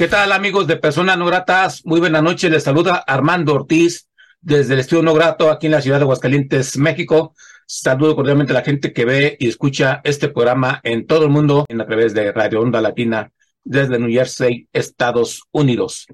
¿Qué tal amigos de Personas No Gratas? Muy buena noche, les saluda Armando Ortiz desde el Estudio No Grato aquí en la ciudad de Aguascalientes, México. Saludo cordialmente a la gente que ve y escucha este programa en todo el mundo en a través de Radio Onda Latina desde New Jersey, Estados Unidos.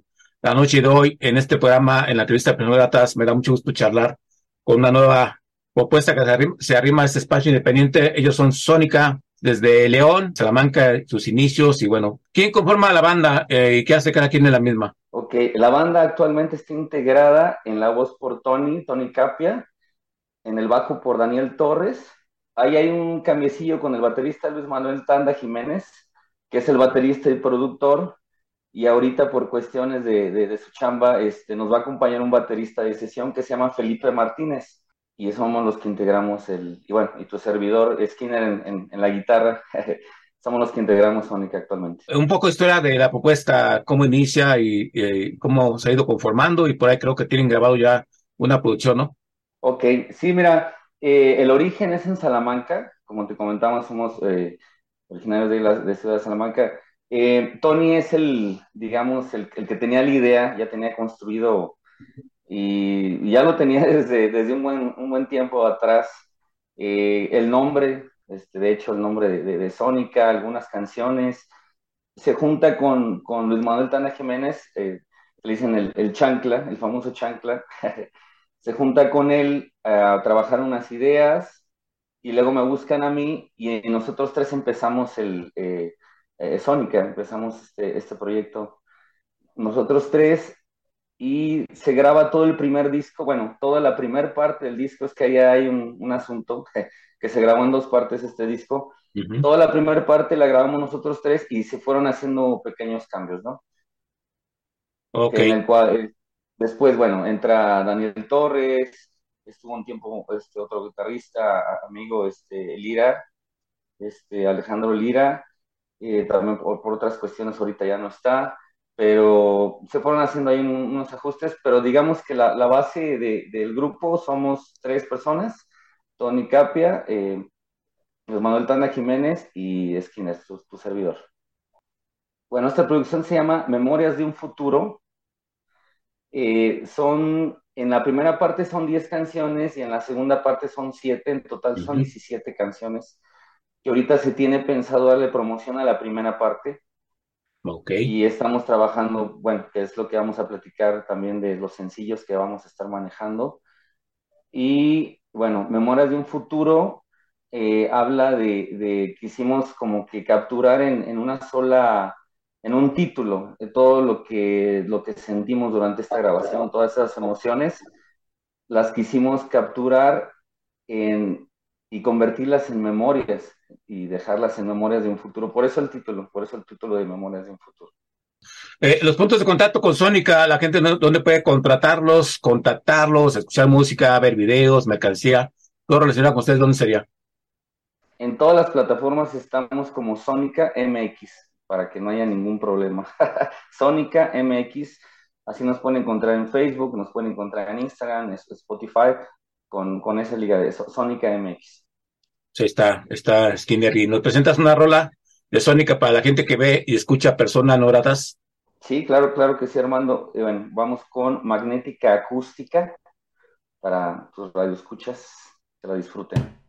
La noche de hoy en este programa, en la entrevista de Personas Gratas, me da mucho gusto charlar con una nueva propuesta que se arrima, se arrima a este espacio independiente. Ellos son Sónica, desde León, Salamanca, sus inicios y bueno, ¿quién conforma la banda eh, y qué hace cada quien en la misma? Ok, la banda actualmente está integrada en la voz por Tony, Tony Capia, en el bajo por Daniel Torres. Ahí hay un cambiecillo con el baterista Luis Manuel Tanda Jiménez, que es el baterista y productor, y ahorita por cuestiones de, de, de su chamba este, nos va a acompañar un baterista de sesión que se llama Felipe Martínez y somos los que integramos el, y bueno, y tu servidor Skinner en, en, en la guitarra, somos los que integramos Sónica actualmente. Un poco historia de la propuesta, cómo inicia y, y, cómo se ha ido conformando y por ahí creo que tienen grabado ya una producción, ¿no? Ok, sí, mira, eh, el origen es en Salamanca, como te comentamos, somos eh, originarios de la de Ciudad de Salamanca. Eh, Tony es el, digamos, el, el que tenía la idea, ya tenía construido y, ya lo tenía desde, desde un, buen, un buen tiempo atrás. Eh, el nombre, este, de hecho, el nombre de, de, de, Sónica, algunas canciones, se junta con, con Luis Manuel Tana Jiménez, eh, le dicen el, el, chancla, el famoso chancla, se junta con él a trabajar unas ideas y luego me buscan a mí y nosotros tres empezamos el eh, eh Sónica, empezamos este, este proyecto. Nosotros tres y se graba todo el primer disco, bueno, toda la primera parte del disco, es que ahí hay un, un asunto que, que, se grabó en dos partes este disco. Uh -huh. Toda la primera parte la grabamos nosotros tres y se fueron haciendo pequeños cambios, ¿no? Ok. En el cual, eh, después, bueno, entra Daniel Torres, estuvo un tiempo este otro guitarrista, amigo, este, Lira, este, Alejandro Lira, eh, también por, por otras cuestiones ahorita ya no está pero se fueron haciendo ahí unos ajustes, pero digamos que la, la base de, del grupo somos tres personas, Tony Capia, eh, Manuel Tanda Jiménez y Skinner, tu, tu, servidor. Bueno, esta producción se llama Memorias de un Futuro. Eh, son, en la primera parte son 10 canciones y en la segunda parte son 7, en total son 17 canciones, que ahorita se tiene pensado darle promoción a la primera parte Okay. Y estamos trabajando, bueno, que es lo que vamos a platicar también de los sencillos que vamos a estar manejando. Y bueno, Memorias de un Futuro eh, habla de, de, quisimos como que capturar en, en, una sola, en un título, de todo lo que, lo que sentimos durante esta grabación, todas esas emociones, las quisimos capturar en, y convertirlas en memorias y dejarlas en memorias de un futuro. Por eso el título, por eso el título de Memorias de un futuro. Eh, los puntos de contacto con Sónica, la gente dónde puede contratarlos, contactarlos, escuchar música, ver videos, mercancía, todo relacionado con ustedes, ¿dónde sería? En todas las plataformas estamos como Sónica MX, para que no haya ningún problema. Sónica MX, así nos pueden encontrar en Facebook, nos pueden encontrar en Instagram, Spotify, con, con esa liga de Sónica MX. Sí, está, está Skinner. ¿Y nos presentas una rola de Sónica para la gente que ve y escucha personas no gratas? Sí, claro, claro que sí, Armando. Eh, bueno, vamos con Magnética Acústica para tus radioescuchas que la disfruten.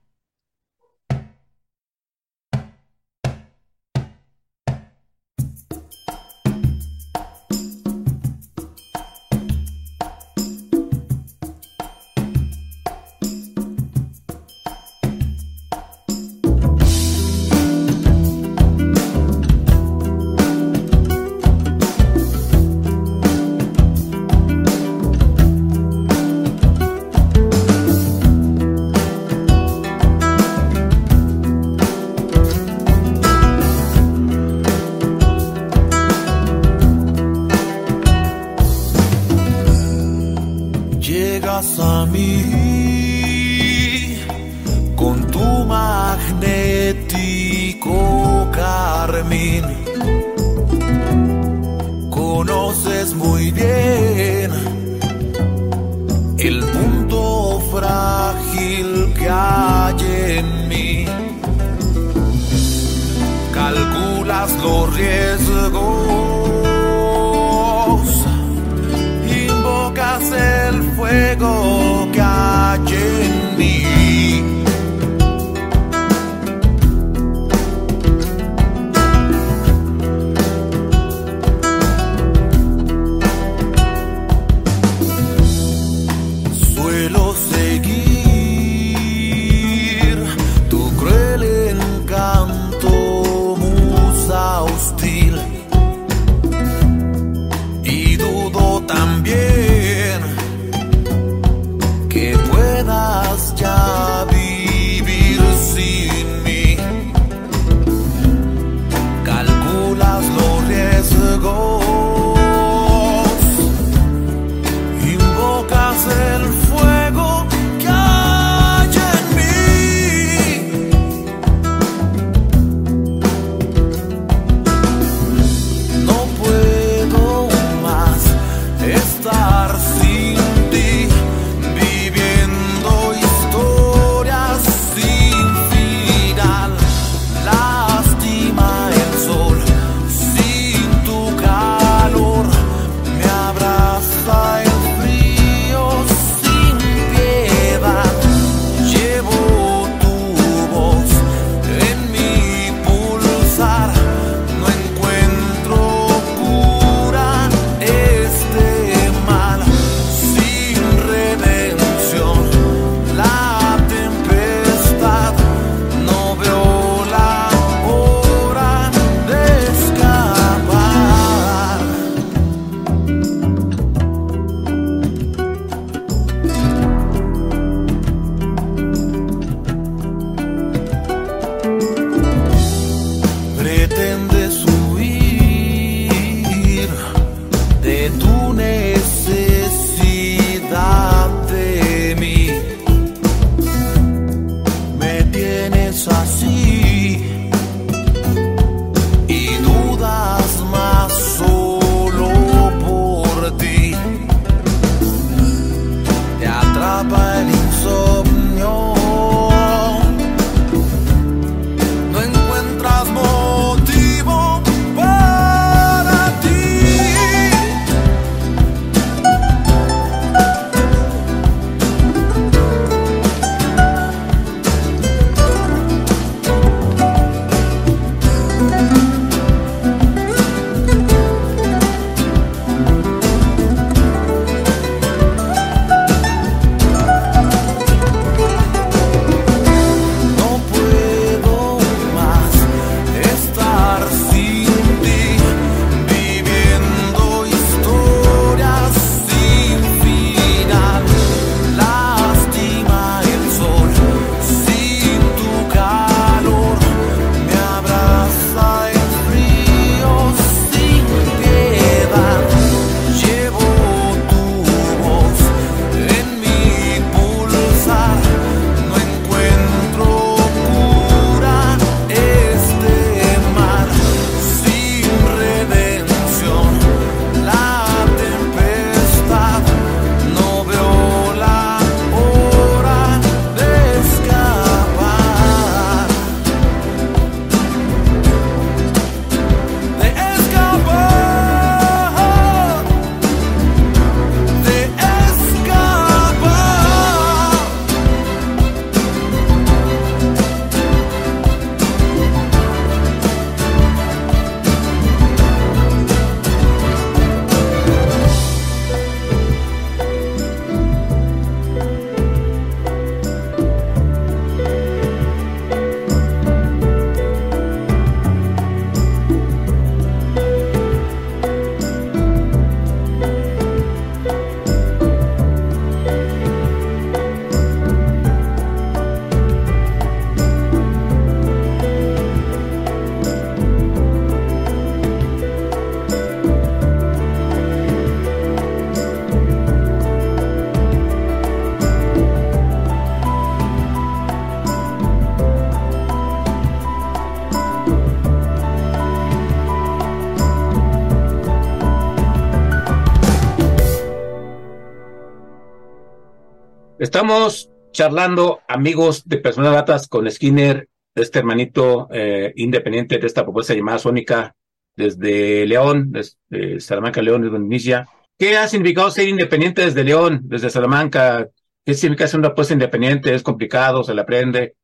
Estamos charlando, amigos de Personas Gratas, con Skinner, este hermanito eh, independiente de esta propuesta llamada Sónica, desde León, desde Salamanca, León, desde inicia. ¿Qué ha significado ser independiente desde León, desde Salamanca? ¿Qué significa ser una propuesta independiente? ¿Es complicado? ¿Se le aprende?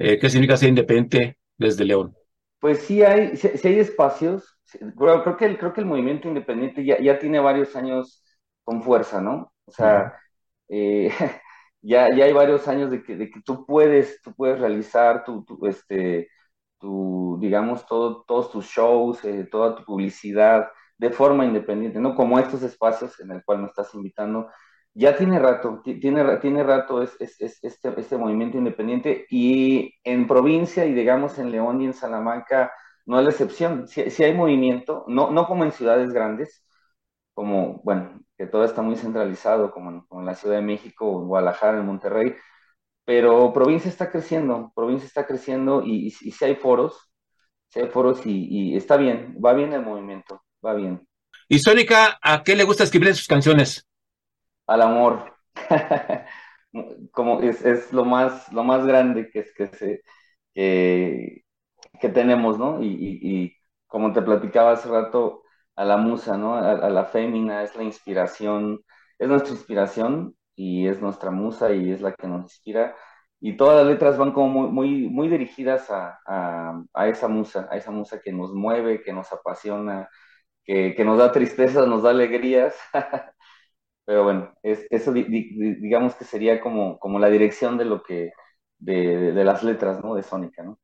Eh, ¿Qué significa ser independiente desde León? Pues sí hay, sí, hay espacios. Creo, que el, creo que el movimiento independiente ya, ya tiene varios años con fuerza, ¿no? O sea, eh, ya, ya hay varios años de que, de que tú puedes, tú puedes realizar tu, este, tu, digamos, todo, todos tus shows, eh, toda tu publicidad de forma independiente, ¿no? Como estos espacios en el cual me estás invitando. Ya tiene rato, tiene, tiene rato es, es, este, este movimiento independiente y en provincia y digamos en León y en Salamanca no es la excepción. Si, si hay movimiento, no, no como en ciudades grandes, como, bueno, que todo está muy centralizado, como en, la Ciudad de México, en Guadalajara, en Monterrey, pero provincia está creciendo, provincia está creciendo y, si hay foros, si hay foros y, está bien, va bien el movimiento, va bien. ¿Y Sónica, a qué le gusta escribir sus canciones? Al amor. como es, es, lo más lo más grande que es que se que, tenemos, ¿no? Y, y, como te platicaba hace rato, a la musa, ¿no? A, la fémina, es la inspiración, es nuestra inspiración y es nuestra musa y es la que nos inspira. Y todas las letras van como muy, muy, muy dirigidas a, a, esa musa, a esa musa que nos mueve, que nos apasiona, que, que nos da tristezas, nos da alegrías. Pero bueno, es, eso digamos que sería como, como la dirección de lo que, de, de, las letras, ¿no? De Sónica, ¿no?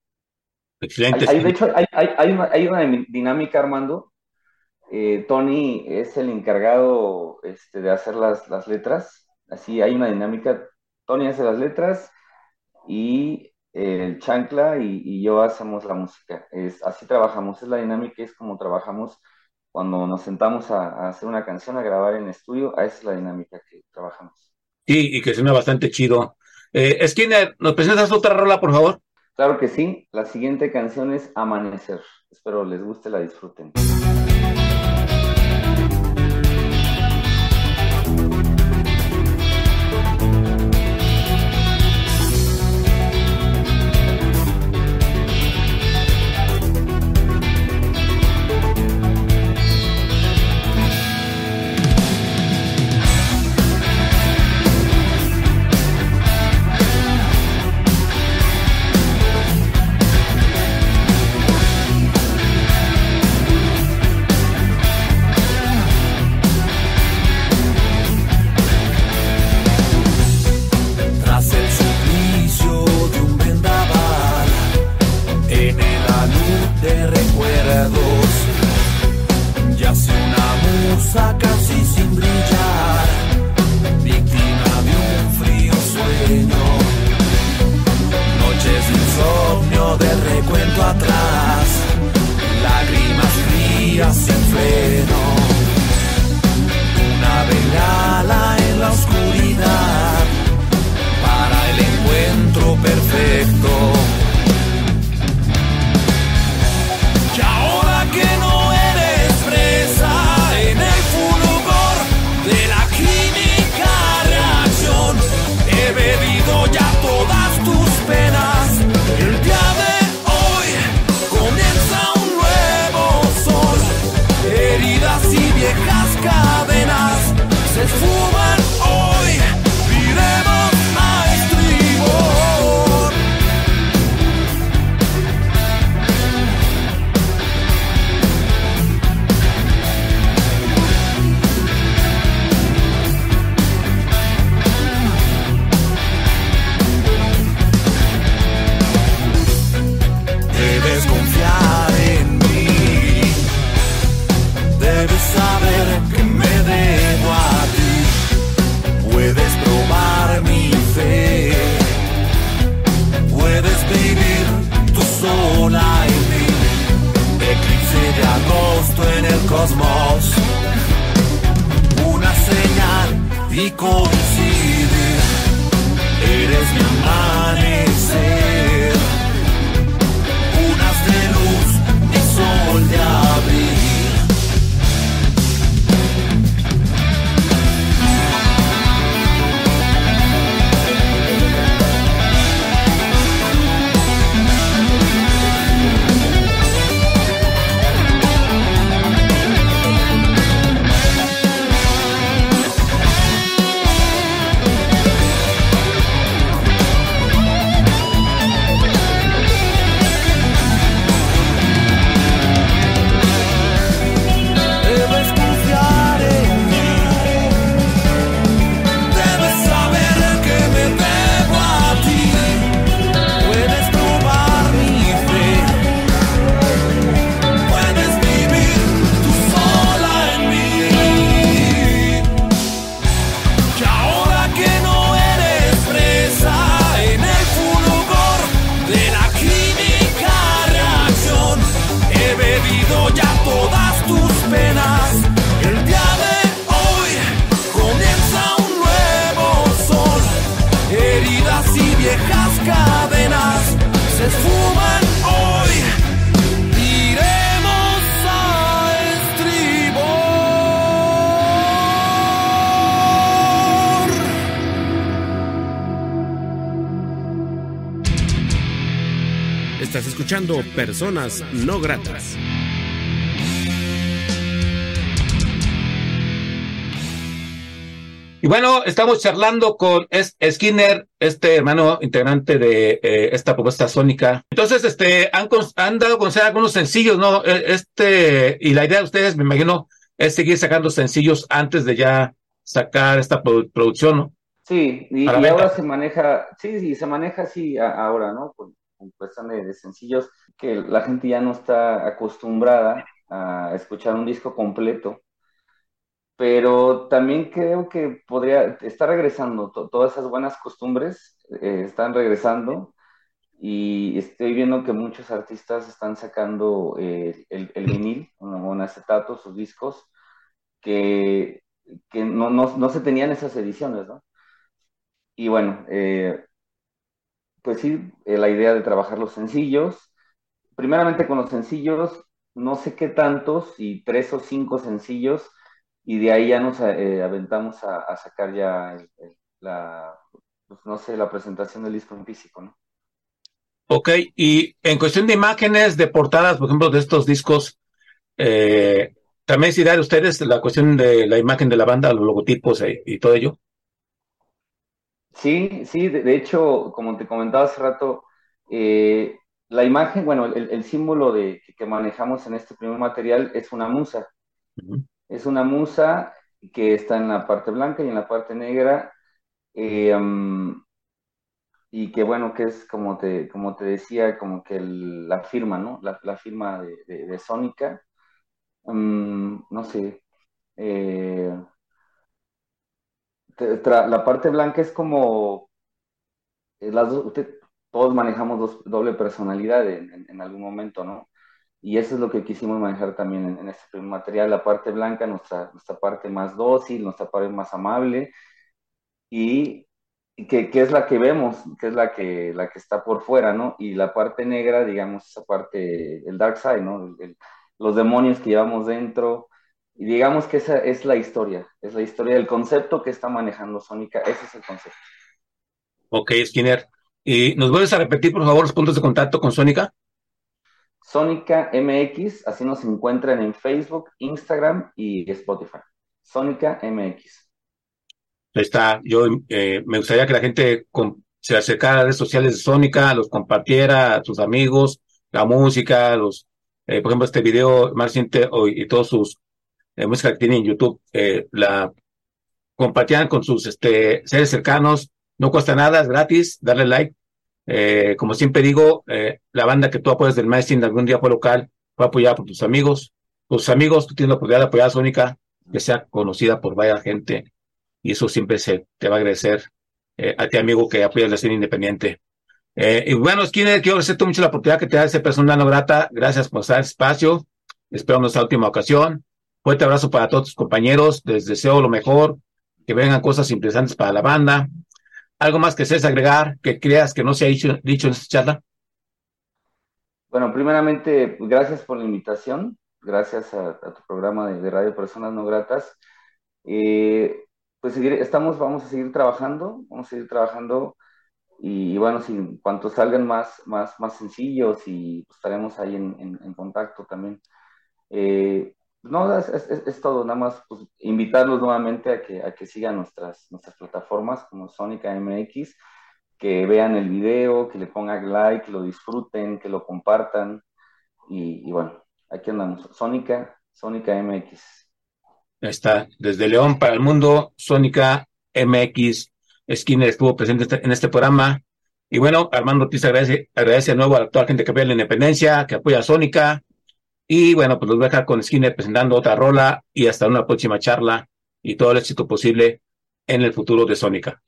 Excelente. Hay, de hecho, hay, hay, hay, una, hay una dinámica, Armando, eh, Tony es el encargado este, de hacer las, las, letras. Así hay una dinámica. Tony hace las letras y el chancla y, yo hacemos la música. Es, así trabajamos. Es la dinámica, es como trabajamos cuando nos sentamos a, hacer una canción, a grabar en estudio. Esa es la dinámica que trabajamos. Sí, y que suena bastante chido. Eh, Skinner, ¿nos presentas otra rola, por favor? Claro que sí. La siguiente canción es Amanecer. Espero les guste, la disfruten. casi sin brillar, víctima de un frío sueño. Noches de insomnio del recuento atrás, lágrimas frías sin freno. Una velada 行こう Personas No Gratas. Y bueno, estamos charlando con Skinner, este hermano integrante de eh, esta propuesta sónica. Entonces, este, han, han dado a conocer algunos sencillos, ¿no? E, este, y la idea de ustedes, me imagino, es seguir sacando sencillos antes de ya sacar esta producción, ¿no? Sí, y, ahora se maneja, sí, sí, se maneja así ahora, ¿no? Con, cuestión de, de sencillos, que la gente ya no está acostumbrada a escuchar un disco completo pero también creo que podría, estar regresando, todas esas buenas costumbres eh, están regresando y estoy viendo que muchos artistas están sacando eh, el, el, vinil o en acetato, sus discos, que, que no, no, no, se tenían esas ediciones, ¿no? Y bueno, eh, pues sí, la idea de trabajar los sencillos, primeramente con los sencillos, no sé qué tantos, y tres o cinco sencillos, y de ahí ya nos eh, aventamos a, sacar ya la, pues, no sé, la presentación del disco en físico, ¿no? Ok, y en cuestión de imágenes, de portadas, por ejemplo, de estos discos, eh, ¿también es idea de ustedes la cuestión de la imagen de la banda, los logotipos e, y todo ello? Sí, sí, de, hecho, como te comentaba hace rato, eh, la imagen, bueno, el, símbolo de, que manejamos en este primer material es una musa. Es una musa que está en la parte blanca y en la parte negra. Eh, y que bueno, que es como te, como te decía, como que la firma, ¿no? La, firma de, de, Sónica. no sé. Eh, la parte blanca es como eh, las todos manejamos doble personalidad en, en, algún momento, ¿no? Y eso es lo que quisimos manejar también en, este primer material, la parte blanca, nuestra, nuestra parte más dócil, nuestra parte más amable, y, que, que, es la que vemos, que es la que, la que está por fuera, ¿no? Y la parte negra, digamos, esa parte, el dark side, ¿no? los demonios que llevamos dentro, y digamos que esa es la historia, es la historia del concepto que está manejando Sónica, ese es el concepto. Ok, Skinner. ¿Y nos vuelves a repetir, por favor, los puntos de contacto con Sónica? Sónica MX, así nos encuentran en Facebook, Instagram y Spotify. Sónica MX. Ahí está. Yo eh, me gustaría que la gente se acercara a redes sociales de Sónica, los compartiera a sus amigos, la música, los, eh, por ejemplo, este video más reciente hoy y todos sus eh, música que tienen en YouTube, la compartieran con sus este, seres cercanos. No cuesta nada, es gratis, darle like eh, como siempre digo, eh, la banda que tú apoyas del Maestro algún día fue local, fue apoyada por tus amigos. Tus amigos, tú tienes la oportunidad de apoyar a Sónica, que sea conocida por varias gente, y eso siempre se te va a agradecer eh, a ti, amigo, que apoyas la escena independiente. y bueno, Skinner, quiero agradecerte mucho la oportunidad que te da ese personal no grata. Gracias por estar en espacio. Espero nuestra última ocasión. Fuerte abrazo para todos tus compañeros. Les deseo lo mejor, que vengan cosas interesantes para la banda. ¿Algo más que desees agregar que creas que no se ha dicho, en esta charla? Bueno, primeramente, gracias por la invitación, gracias a, tu programa de, Radio Personas No Gratas. Eh, pues seguir, estamos, vamos a seguir trabajando, vamos a seguir trabajando y, bueno, si cuanto salgan más, más, más sencillos y pues, estaremos ahí en, contacto también. Eh, no, es, todo, nada más pues, invitarlos nuevamente a que, a que sigan nuestras, nuestras plataformas como Sónica MX, que vean el video, que le pongan like, que lo disfruten, que lo compartan. Y, bueno, aquí andamos. Sónica, Sónica MX. Ahí está, desde León para el mundo, Sónica MX. Skinner estuvo presente este, en este programa. Y bueno, Armando Ortiz agradece, agradece de nuevo a la gente que apoya la independencia, que apoya a Sónica, y bueno, pues los voy a dejar con Skinner presentando otra rola y hasta una próxima charla y todo el éxito posible en el futuro de Sónica.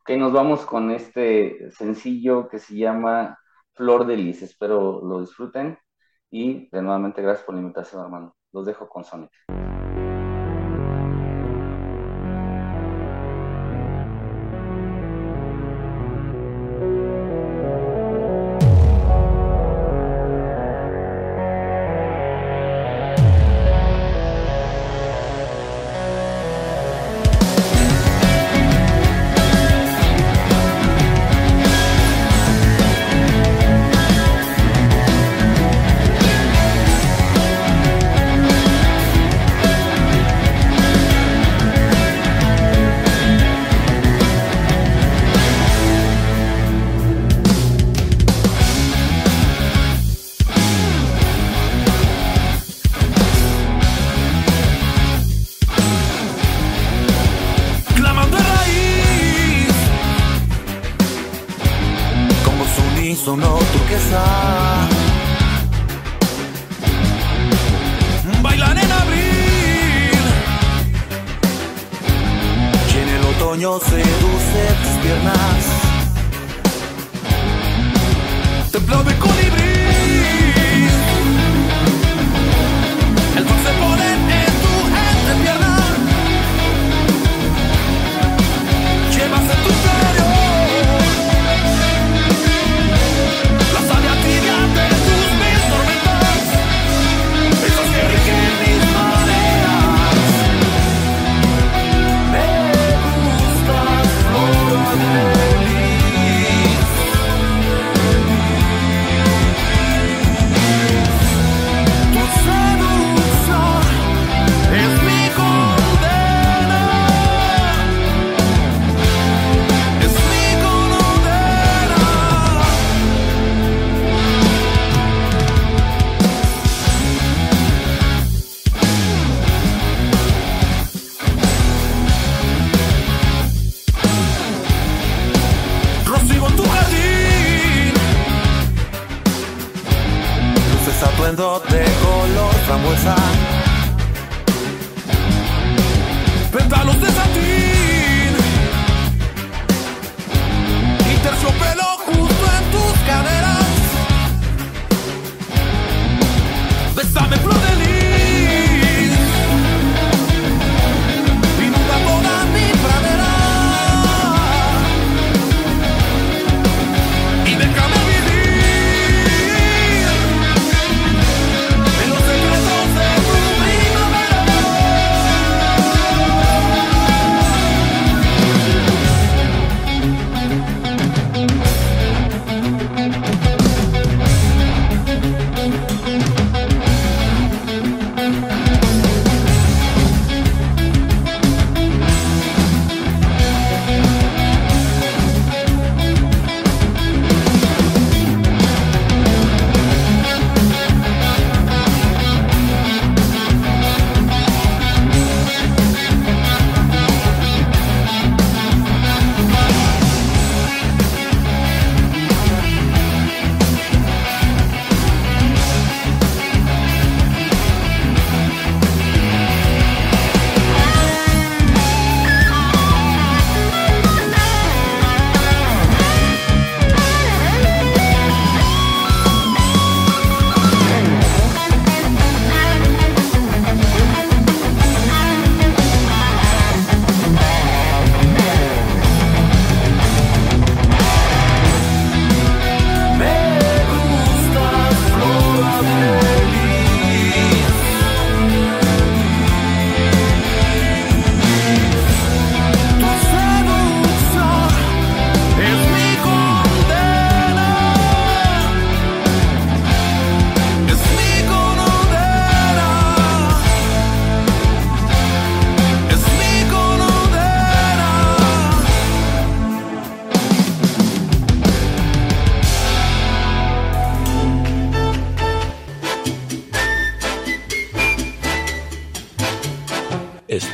Ok, nos vamos con este sencillo que se llama Flor de Lis. Espero lo disfruten y de nuevamente gracias por la invitación, hermano. Los dejo con Sónica.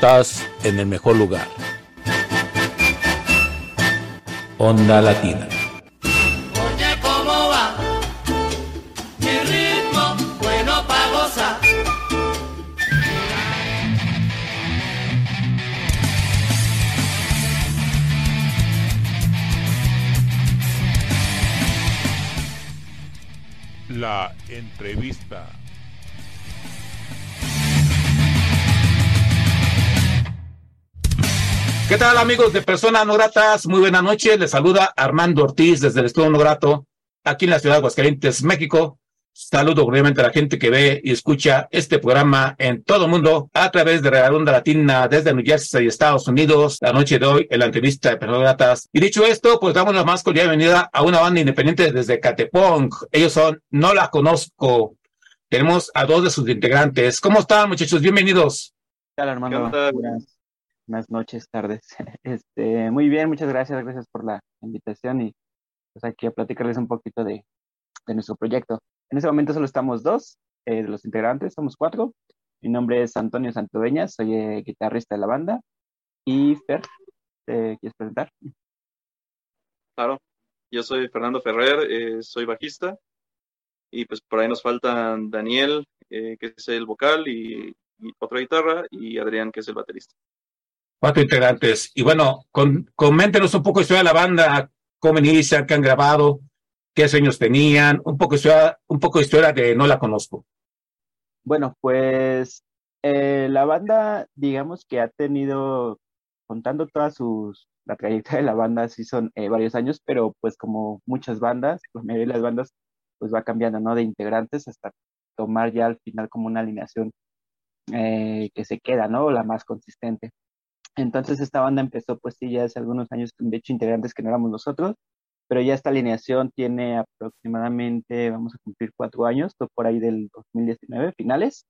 Estás en el mejor lugar. Onda Latina. Oye, ¿cómo va? Mi ritmo, bueno pa' gozar. La entrevista. ¿Qué tal amigos de Personas No Gratas? Muy buenas noches. Les saluda Armando Ortiz desde el Estudio No Grato, aquí en la ciudad de Aguascalientes, México. Saludo obviamente a la gente que ve y escucha este programa en todo el mundo a través de Radio Onda Latina desde New Jersey, Estados Unidos. La noche de hoy en la entrevista de Personas No Gratas. Y dicho esto, pues damos la más cordial bienvenida a una banda independiente desde Catepong. Ellos son No La Conozco. Tenemos a dos de sus integrantes. ¿Cómo están muchachos? Bienvenidos. ¿Qué tal, Armando? ¿Qué onda? Buenas, noches, tardes. Este, muy bien, muchas gracias, gracias por la invitación y pues aquí a platicarles un poquito de, de nuestro proyecto. En este momento solo estamos dos eh, de los integrantes, somos cuatro. Mi nombre es Antonio Santoveñas, soy eh, guitarrista de la banda. Y Fer, ¿te quieres presentar? Claro, yo soy Fernando Ferrer, eh, soy bajista y pues por ahí nos faltan Daniel, eh, que es el vocal y, y otra guitarra, y Adrián, que es el baterista. Cuatro integrantes. Y bueno, con, coméntenos un poco historia de la banda, cómo inician, qué han grabado, qué sueños tenían, un poco historia, un poco de historia de No la conozco. Bueno, pues eh, la banda, digamos que ha tenido, contando todas sus, la trayectoria de la banda, sí son eh, varios años, pero pues como muchas bandas, la mayoría de las bandas, pues va cambiando, ¿no? De integrantes hasta tomar ya al final como una alineación eh, que se queda, ¿no? La más consistente. Entonces esta banda empezó pues sí ya hace algunos años, de hecho integrantes que no éramos nosotros, pero ya esta alineación tiene aproximadamente, vamos a cumplir cuatro años, por ahí del 2019, finales,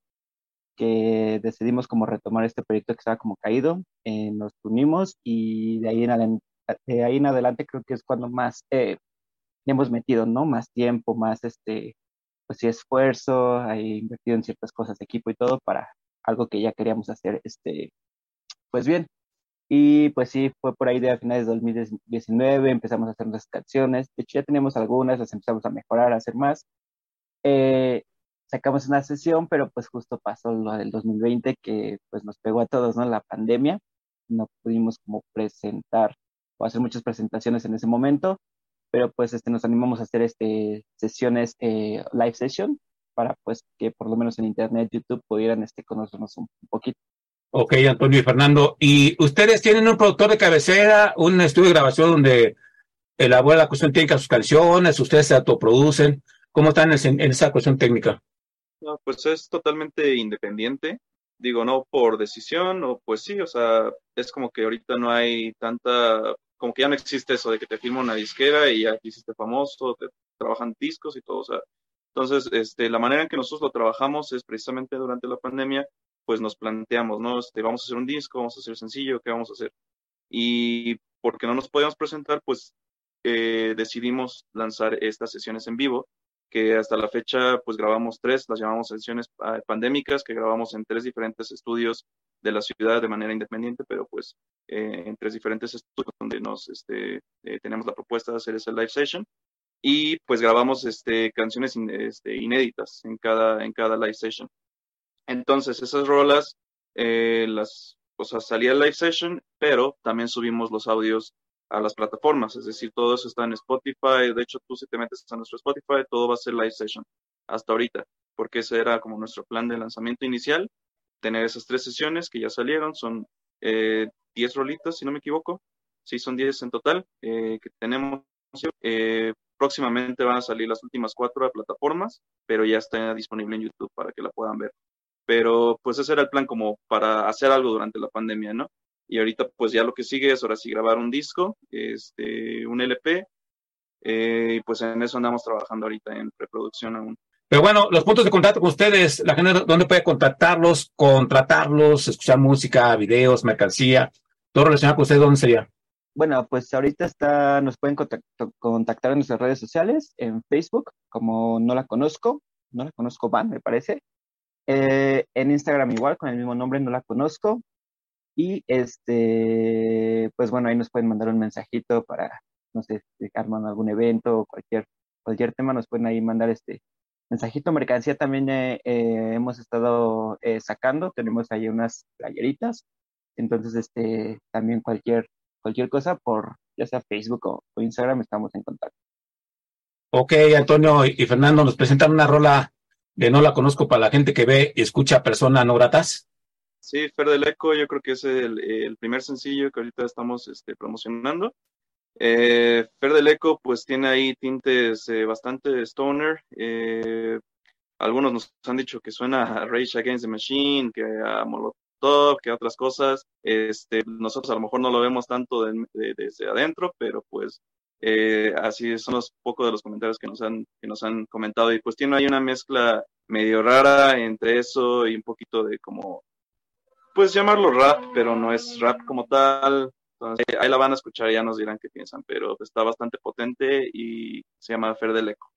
que decidimos como retomar este proyecto que estaba como caído, eh, nos unimos y de ahí, en adelante, ahí creo que es cuando más eh, hemos metido, ¿no? Más tiempo, más este, pues sí, esfuerzo, hay invertido en ciertas cosas equipo y todo para algo que ya queríamos hacer, este, pues bien. Y pues sí, fue por ahí de a finales de 2019, empezamos a hacer nuestras canciones, de hecho ya teníamos algunas, las empezamos a mejorar, a hacer más. Eh, sacamos una sesión, pero pues justo pasó lo del 2020 que pues nos pegó a todos, ¿no? La pandemia, no pudimos como presentar o hacer muchas presentaciones en ese momento, pero pues este, nos animamos a hacer este, sesiones eh, live session para pues que por lo menos en internet, YouTube pudieran este, conocernos un, poquito. Ok, Antonio y Fernando. ¿Y ustedes tienen un productor de cabecera, un estudio de grabación donde elabora la cuestión técnica sus canciones, ustedes se autoproducen? ¿Cómo están en, esa cuestión técnica? No, pues es totalmente independiente. Digo, no por decisión, o pues sí, o sea, es como que ahorita no hay tanta como que ya no existe eso de que te firma una disquera y ya te hiciste famoso, te trabajan discos y todo, o sea, entonces, este, la manera en que nosotros lo trabajamos es precisamente durante la pandemia, pues nos planteamos, ¿no? Este, vamos a hacer un disco, vamos a hacer sencillo, ¿qué vamos a hacer? Y porque no nos podíamos presentar, pues eh, decidimos lanzar estas sesiones en vivo, que hasta la fecha, pues grabamos tres, las llamamos sesiones ah, pandémicas, que grabamos en tres diferentes estudios de la ciudad de manera independiente, pero pues eh, en tres diferentes estudios donde nos este, eh, tenemos la propuesta de hacer ese live session y pues grabamos este, canciones este, inéditas en cada, en cada live session. Entonces esas rolas, eh, las, o sea, salía live session, pero también subimos los audios a las plataformas, es decir, todo eso está en Spotify, de hecho tú si te metes a nuestro Spotify, todo va a ser live session hasta ahorita, porque ese era como nuestro plan de lanzamiento inicial tener esas tres sesiones que ya salieron, son 10 eh, rolitas, si no me equivoco, sí, son 10 en total eh, que tenemos. Eh, próximamente van a salir las últimas cuatro plataformas, pero ya está disponible en YouTube para que la puedan ver. Pero pues ese era el plan como para hacer algo durante la pandemia, ¿no? Y ahorita pues ya lo que sigue es ahora sí grabar un disco, este, un LP, y pues en eso andamos trabajando ahorita en preproducción aún. Pero bueno, los puntos de contacto con ustedes, la gente, ¿dónde puede contactarlos, contratarlos, escuchar música, videos, mercancía? Todo relacionado con ustedes, ¿dónde sería? Bueno, pues ahorita está, nos pueden contactar en nuestras redes sociales, en Facebook, como No La Conozco, No La Conozco Van, me parece. Eh, en Instagram igual, con el mismo nombre, No La Conozco. Y este, pues bueno, ahí nos pueden mandar un mensajito para, no sé, si arman algún evento o cualquier, cualquier tema, nos pueden ahí mandar este, Mensajito Mercancía también eh, eh, hemos estado eh, sacando, tenemos ahí unas playeritas, entonces este también cualquier cualquier cosa por ya sea Facebook o, Instagram estamos en contacto. Ok, Antonio y Fernando nos presentan una rola de No la conozco para la gente que ve y escucha personas no gratas. Sí, Fer del Eco, yo creo que es el, el primer sencillo que ahorita estamos este, promocionando. Eh, Fer del Eco, pues tiene ahí tintes eh, bastante stoner. Eh, algunos nos han dicho que suena a Rage Against the Machine, que a Molotov, que a otras cosas. Este, nosotros a lo mejor no lo vemos tanto desde adentro, pero pues eh, así son los pocos de los comentarios que nos han que nos han comentado y pues tiene ahí una mezcla medio rara entre eso y un poquito de como pues llamarlo rap, pero no es rap como tal, entonces, ahí la van a escuchar y ya nos dirán qué piensan, pero está bastante potente y se llama Fer del Eco.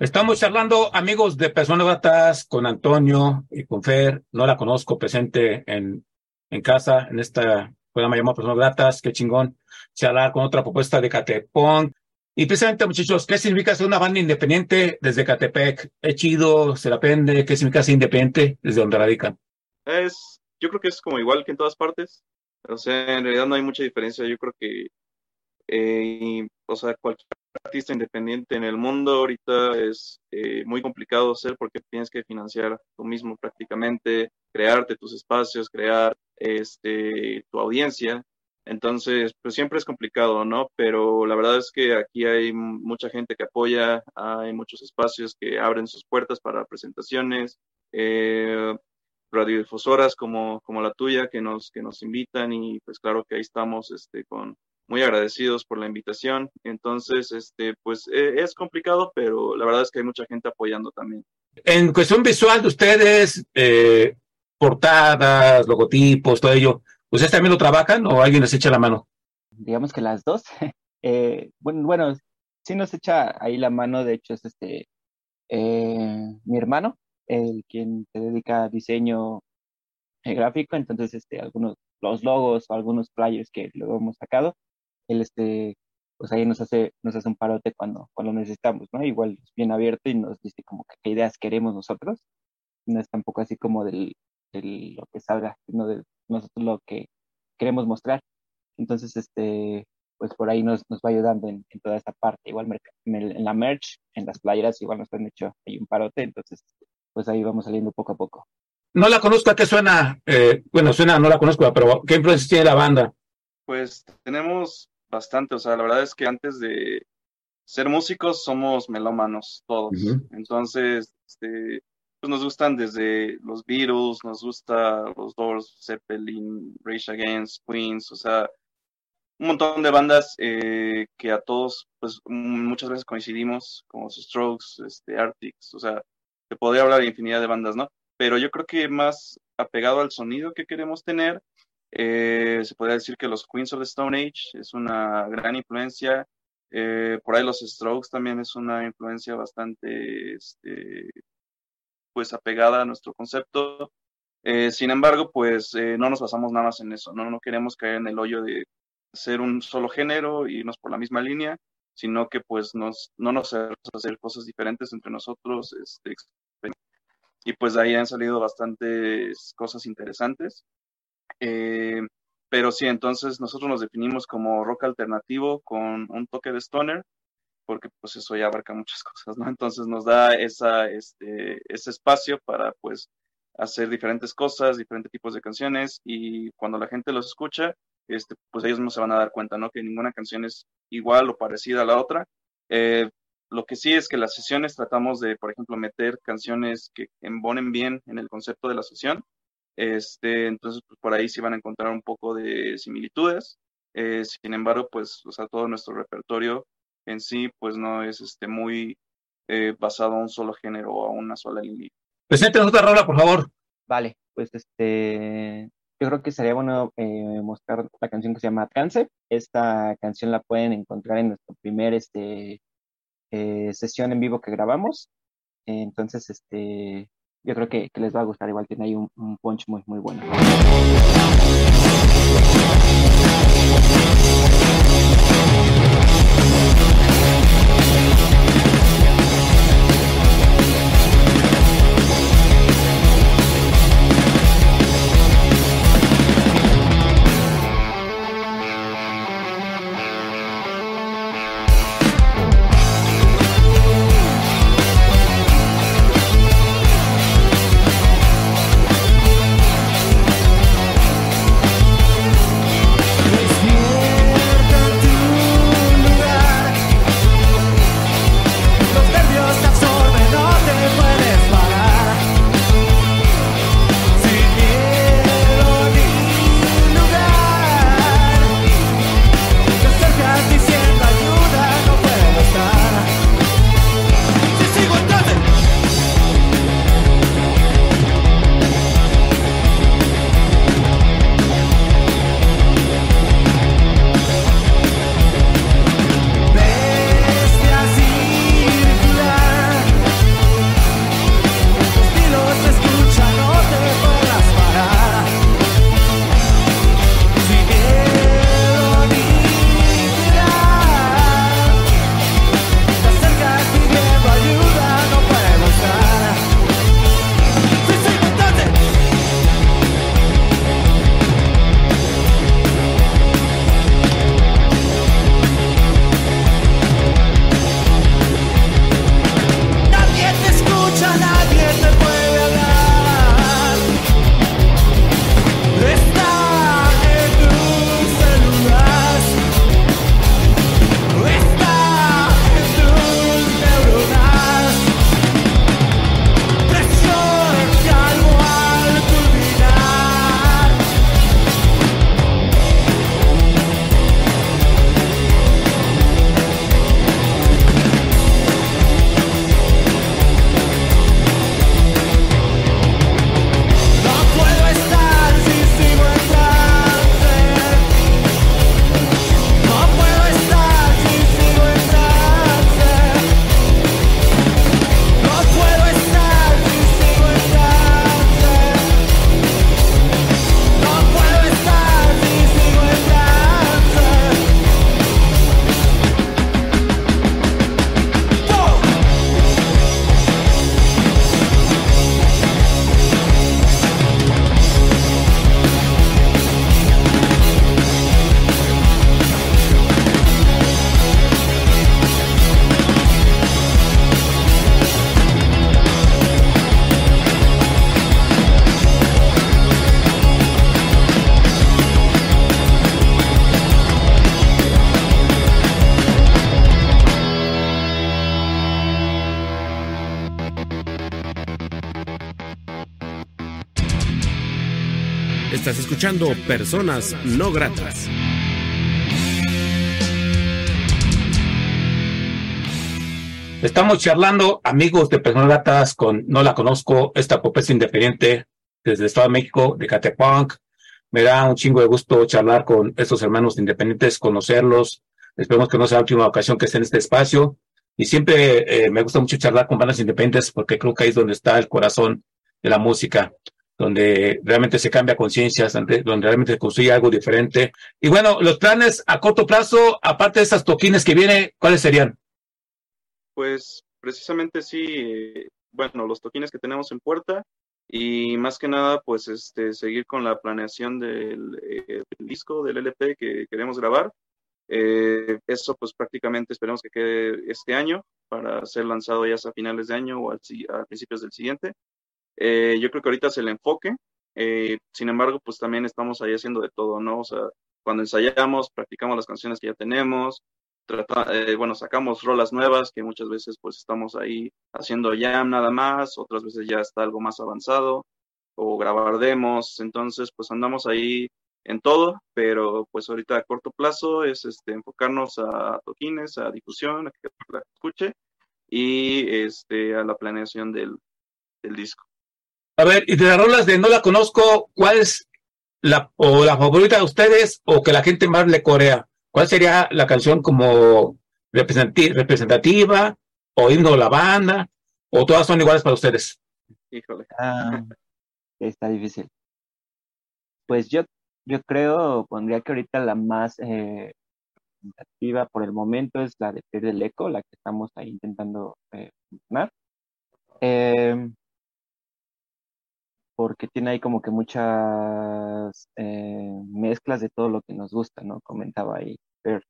Estamos charlando, amigos de Personas Gratas, con Antonio y con Fer. No la conozco presente en, en casa, en esta programa llamado Personas Gratas. Qué chingón charlar con otra propuesta de Catepón. Y precisamente, muchachos, ¿qué significa ser una banda independiente desde Catepec? ¿Es chido? ¿Se la pende? ¿Qué significa ser independiente desde donde radican? Es, yo creo que es como igual que en todas partes. O sea, en realidad no hay mucha diferencia. Yo creo que, eh, o sea, cualquier artista independiente en el mundo ahorita es eh, muy complicado hacer porque tienes que financiar tú mismo prácticamente, crearte tus espacios, crear este, tu audiencia. Entonces, pues siempre es complicado, ¿no? Pero la verdad es que aquí hay mucha gente que apoya, hay muchos espacios que abren sus puertas para presentaciones, eh, radiodifusoras como, como la tuya que nos, que nos invitan y pues claro que ahí estamos este, con, muy agradecidos por la invitación. Entonces, este, pues e, es complicado, pero la verdad es que hay mucha gente apoyando también. En cuestión visual de ustedes, eh, portadas, logotipos, todo ello, ¿ustedes también lo trabajan o alguien les echa la mano? Digamos que las dos. Eh, bueno, bueno, sí nos echa ahí la mano, de hecho es este eh, mi hermano, el quien se dedica a diseño gráfico, entonces este, algunos los logos o algunos flyers que luego hemos sacado, él este, pues ahí nos hace, nos hace un parote cuando, cuando necesitamos, ¿no? Igual es bien abierto y nos dice como que qué ideas queremos nosotros. No es tampoco así como del, del lo que salga, sino de nosotros lo que queremos mostrar. Entonces, este, pues por ahí nos, nos va ayudando en, en toda esta parte. Igual en, el, en, la merch, en las playeras, igual nos han hecho ahí un parote, entonces, pues ahí vamos saliendo poco a poco. No la conozco, ¿a qué suena? Eh, bueno, suena, no la conozco, pero ¿qué influencia tiene la banda? Pues tenemos bastante, o sea, la verdad es que antes de ser músicos somos melómanos todos. Entonces, este, pues nos gustan desde los Beatles, nos gusta los Doors, Zeppelin, Rage Against, Queens, o sea, un montón de bandas eh, que a todos, pues muchas veces coincidimos, como Strokes, este, Arctics, o sea, te podría hablar de infinidad de bandas, ¿no? Pero yo creo que más apegado al sonido que queremos tener, eh, se podría decir que los Queens of the Stone Age es una gran influencia. Eh, por ahí los Strokes también es una influencia bastante este, pues apegada a nuestro concepto. Eh, sin embargo, pues no nos basamos nada más en eso, ¿no? no queremos caer en el hoyo de ser un solo género y irnos por la misma línea, sino que pues nos, no nos hacer cosas diferentes entre nosotros. Este, y pues de ahí han salido bastantes cosas interesantes. Eh, pero sí, entonces nosotros nos definimos como rock alternativo con un toque de stoner, porque pues eso ya abarca muchas cosas, ¿no? Entonces nos da esa, este, ese espacio para pues hacer diferentes cosas, diferentes tipos de canciones y cuando la gente los escucha, este, pues ellos no se van a dar cuenta, ¿no? Que ninguna canción es igual o parecida a la otra. Eh, lo que sí es que las sesiones tratamos de, por ejemplo, meter canciones que embonen bien en el concepto de la sesión este, entonces, pues, por ahí sí van a encontrar un poco de similitudes. Eh, sin embargo, pues, o sea, todo nuestro repertorio en sí, pues no es este, muy eh, basado a un solo género o a una sola línea. Presente otra rola, por favor. Vale, pues este, yo creo que sería bueno eh, mostrar la canción que se llama Trance. Esta canción la pueden encontrar en nuestro primer este, sesión en vivo que grabamos. entonces, este, yo creo que, que, les va a gustar. Igual tiene ahí un, un punch muy, muy bueno. Escuchando Personas No Gratas. Estamos charlando, amigos de Personas Gratas, con No la conozco, esta propuesta independiente desde el Estado de México, de Catepunk. Me da un chingo de gusto charlar con estos hermanos independientes, conocerlos. Esperemos que no sea la última ocasión que esté en este espacio. Y siempre eh, me gusta mucho charlar con bandas independientes porque creo que ahí es donde está el corazón de la música, donde realmente se cambia conciencias, donde, realmente se construye algo diferente. Y bueno, los planes a corto plazo, aparte de estas toquines que vienen, ¿cuáles serían? Pues precisamente sí, bueno, los toquines que tenemos en puerta y más que nada, pues este, seguir con la planeación del, eh, disco, del LP que queremos grabar. Eh, eso pues prácticamente esperemos que quede este año para ser lanzado ya a finales de año o al, a principios del siguiente. Eh, yo creo que ahorita es el enfoque, eh, sin embargo pues también estamos ahí haciendo de todo, ¿no? O sea, cuando ensayamos, practicamos las canciones que ya tenemos, eh, bueno, sacamos rolas nuevas que muchas veces pues estamos ahí haciendo jam nada más, otras veces ya está algo más avanzado o grabar demos, entonces pues andamos ahí en todo, pero pues ahorita a corto plazo es este enfocarnos a toquines, a difusión, a que la escuche y este a la planeación del disco. A ver, y de las rolas de No la conozco, ¿cuál es la, o la favorita de ustedes o que la gente más le corea? ¿Cuál sería la canción como representati- representativa o himno de la banda? ¿O todas son iguales para ustedes? Híjole. Ah, está difícil. Pues yo, yo creo, pondría que ahorita la más eh, representativa por el momento es la de Pierde el Eco, la que estamos ahí intentando eh, funcionar. Porque tiene ahí como que muchas eh, mezclas de todo lo que nos gusta, ¿no? Comentaba ahí Fer,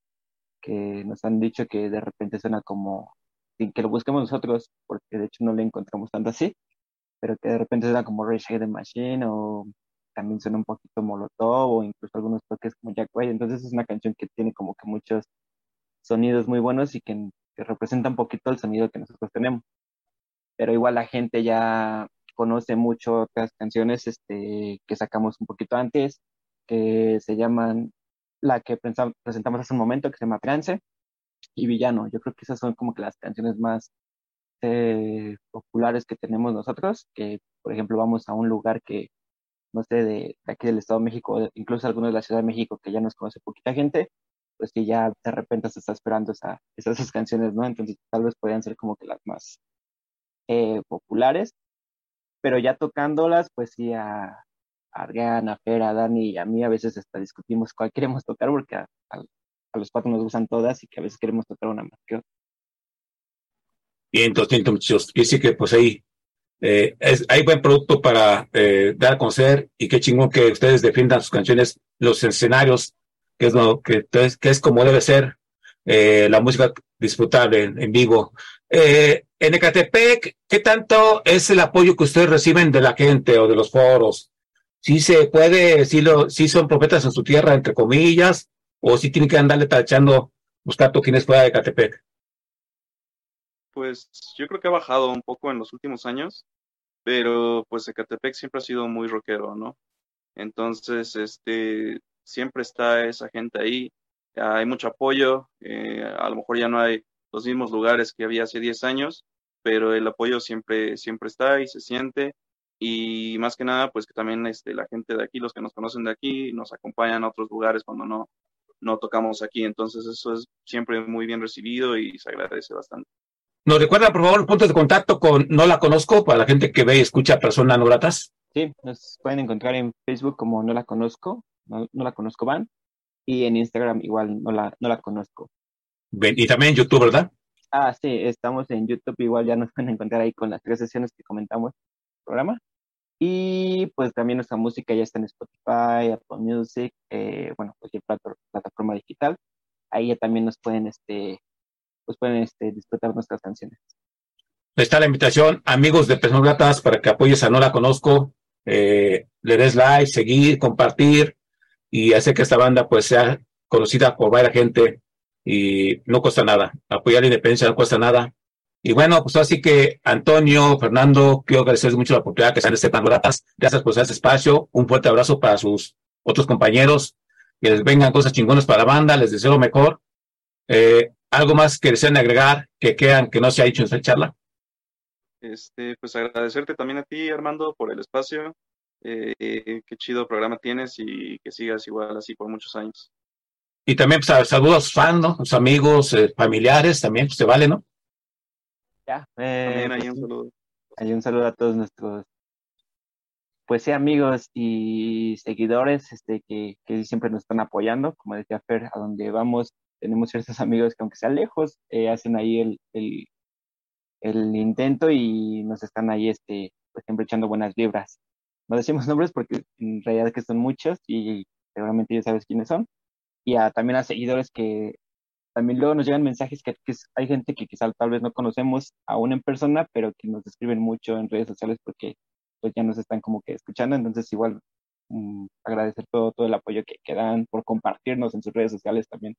que nos han dicho que de repente suena como, sin que lo busquemos nosotros, porque de hecho no le encontramos tanto así, pero que de repente suena como Rage the Machine o también suena un poquito Molotov o incluso algunos toques como Jack White. Entonces es una canción que tiene como que muchos sonidos muy buenos y que, que representa un poquito el sonido que nosotros tenemos. Pero igual la gente ya conoce mucho otras canciones este, que sacamos un poquito antes, que se llaman, la que presentamos hace un momento, que se llama Trance y Villano. Yo creo que esas son como que las canciones más eh, populares que tenemos nosotros, que por ejemplo vamos a un lugar que, no sé, de, de aquí del Estado de México, incluso algunos de la Ciudad de México que ya nos conoce poquita gente, pues que ya de repente se está esperando esa, esas, esas canciones, ¿no? Entonces tal vez podrían ser como que las más eh, populares, pero ya tocándolas, pues sí, a, a Adrián, a Fer, a Dani y a mí a veces hasta discutimos cuál queremos tocar porque a, a- a los cuatro nos gustan todas y que a veces queremos tocar una más que otra. Bien, entonces, muchachos. Y sí que pues ahí eh, es, hay buen producto para eh, dar a conocer y qué chingón que ustedes defiendan sus canciones, los escenarios, que es, lo, que, que es como debe ser eh, la música disfrutable en, en vivo. Eh, en Ecatepec, ¿qué tanto es el apoyo que ustedes reciben de la gente o de los foros? ¿Sí se puede, sí, lo, sí son profetas en su tierra, entre comillas, o sí tienen que andarle tachando, buscar toquines fuera de Ecatepec? Pues yo creo que ha bajado un poco en los últimos años, pero pues Ecatepec siempre ha sido muy rockero, ¿no? Entonces, este, siempre está esa gente ahí, hay mucho apoyo, eh, a lo mejor ya no hay los mismos lugares que había hace 10 años, pero el apoyo siempre, siempre está y se siente, y más que nada, pues que también este, la gente de aquí, los que nos conocen de aquí, nos acompañan a otros lugares cuando no, no tocamos aquí, entonces eso es siempre muy bien recibido y se agradece bastante. ¿Nos recuerda, por favor, los puntos de contacto con No la conozco para la gente que ve y escucha personas no gratas? Sí, nos pueden encontrar en Facebook como No la conozco, No, no la conozco van, y en Instagram igual no la, no la conozco. Y también en YouTube, ¿verdad? Ah, sí, estamos en YouTube, igual ya nos pueden encontrar ahí con las tres sesiones que comentamos en el programa. Y pues también nuestra música ya está en Spotify, Apple Music, eh, bueno, cualquier plataforma digital. Ahí ya también nos pueden, este, pues pueden este, disfrutar nuestras canciones. Está la invitación, amigos de Personas Gratas, para que apoyes a No la conozco, eh, le des like, seguir, compartir y hacer que esta banda pues sea conocida por varias gente y no cuesta nada. Apoyar la independencia no cuesta nada Y bueno, pues así que Antonio, Fernando, quiero agradecerles mucho la oportunidad que sean de este Gratas. Gracias por este espacio. Un fuerte abrazo para sus otros compañeros. Que les vengan cosas chingonas para la banda. Les deseo lo mejor. Eh, ¿Algo más que deseen agregar que quedan que no se ha dicho en esta charla? Este, pues agradecerte también a ti, Armando, por el espacio. Eh, qué chido programa tienes y que sigas igual así por muchos años. Y también pues, saludos a sus fans, ¿no? Sus amigos, eh, familiares, también, pues se vale, ¿no? Ya, eh, También hay pues, un saludo. hay un saludo a todos nuestros, pues sí, amigos y seguidores, este, que, que siempre nos están apoyando. Como decía Fer, a donde vamos, tenemos ciertos amigos que aunque sean lejos, eh, hacen ahí el, el, el intento y nos están ahí, este, pues siempre echando buenas vibras. No decimos nombres porque en realidad que son muchos y seguramente ya sabes quiénes son. Y también a seguidores que también luego nos llegan mensajes que, hay gente que quizá tal vez no conocemos aún en persona, pero que nos escriben mucho en redes sociales porque pues ya nos están como que escuchando. Entonces igual mm, agradecer todo, todo el apoyo que, que dan por compartirnos en sus redes sociales también.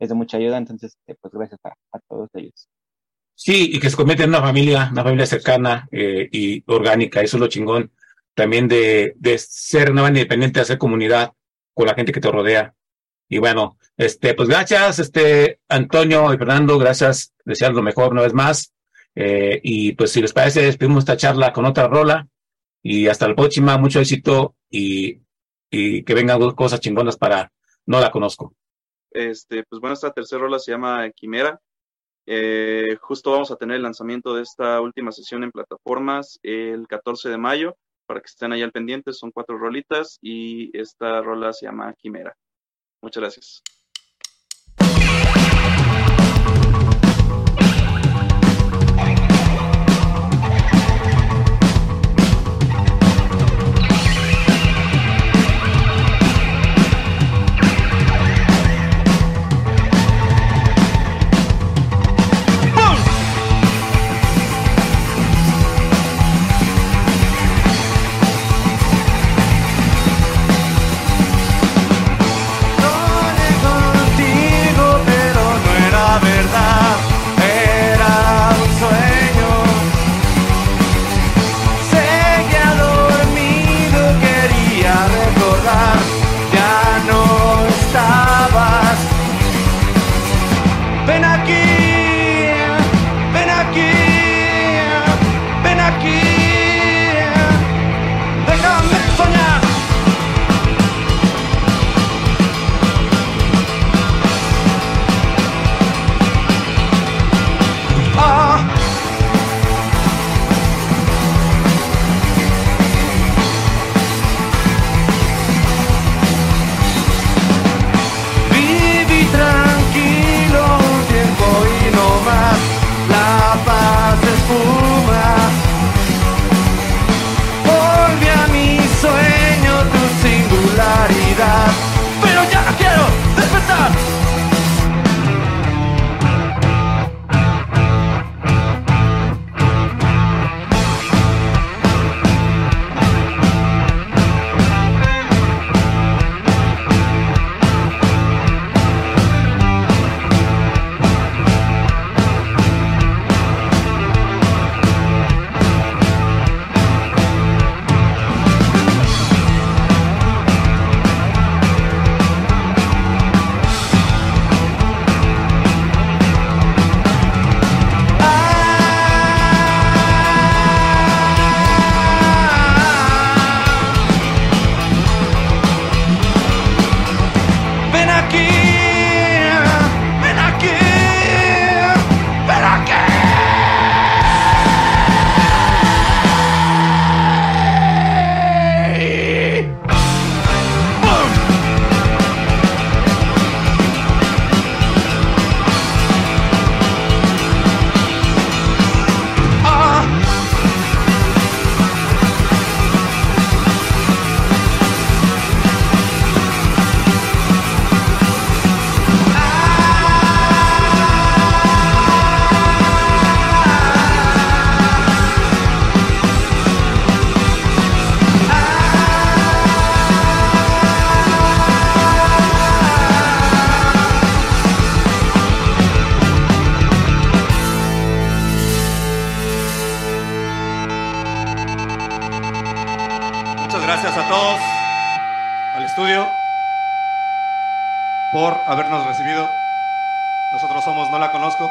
Es de mucha ayuda. Entonces, eh, pues gracias a, a todos ellos. Sí, y que se convierte en una familia, una familia cercana eh, y orgánica. Eso es lo chingón también de, de ser una banda independiente, hacer comunidad con la gente que te rodea. Y bueno, este, pues gracias, este, Antonio y Fernando, gracias, desear lo mejor una vez más. Eh, y pues si les parece, despedimos esta charla con otra rola. Y hasta la próxima, mucho éxito y, y que vengan cosas chingonas para No la conozco. Este, pues bueno, esta tercera rola se llama Quimera. Eh, justo vamos a tener el lanzamiento de esta última sesión en plataformas el 14 de mayo, para que estén ahí al pendiente, son cuatro rolitas y esta rola se llama Quimera. Muchas gracias. Por habernos recibido. Nosotros somos No la conozco.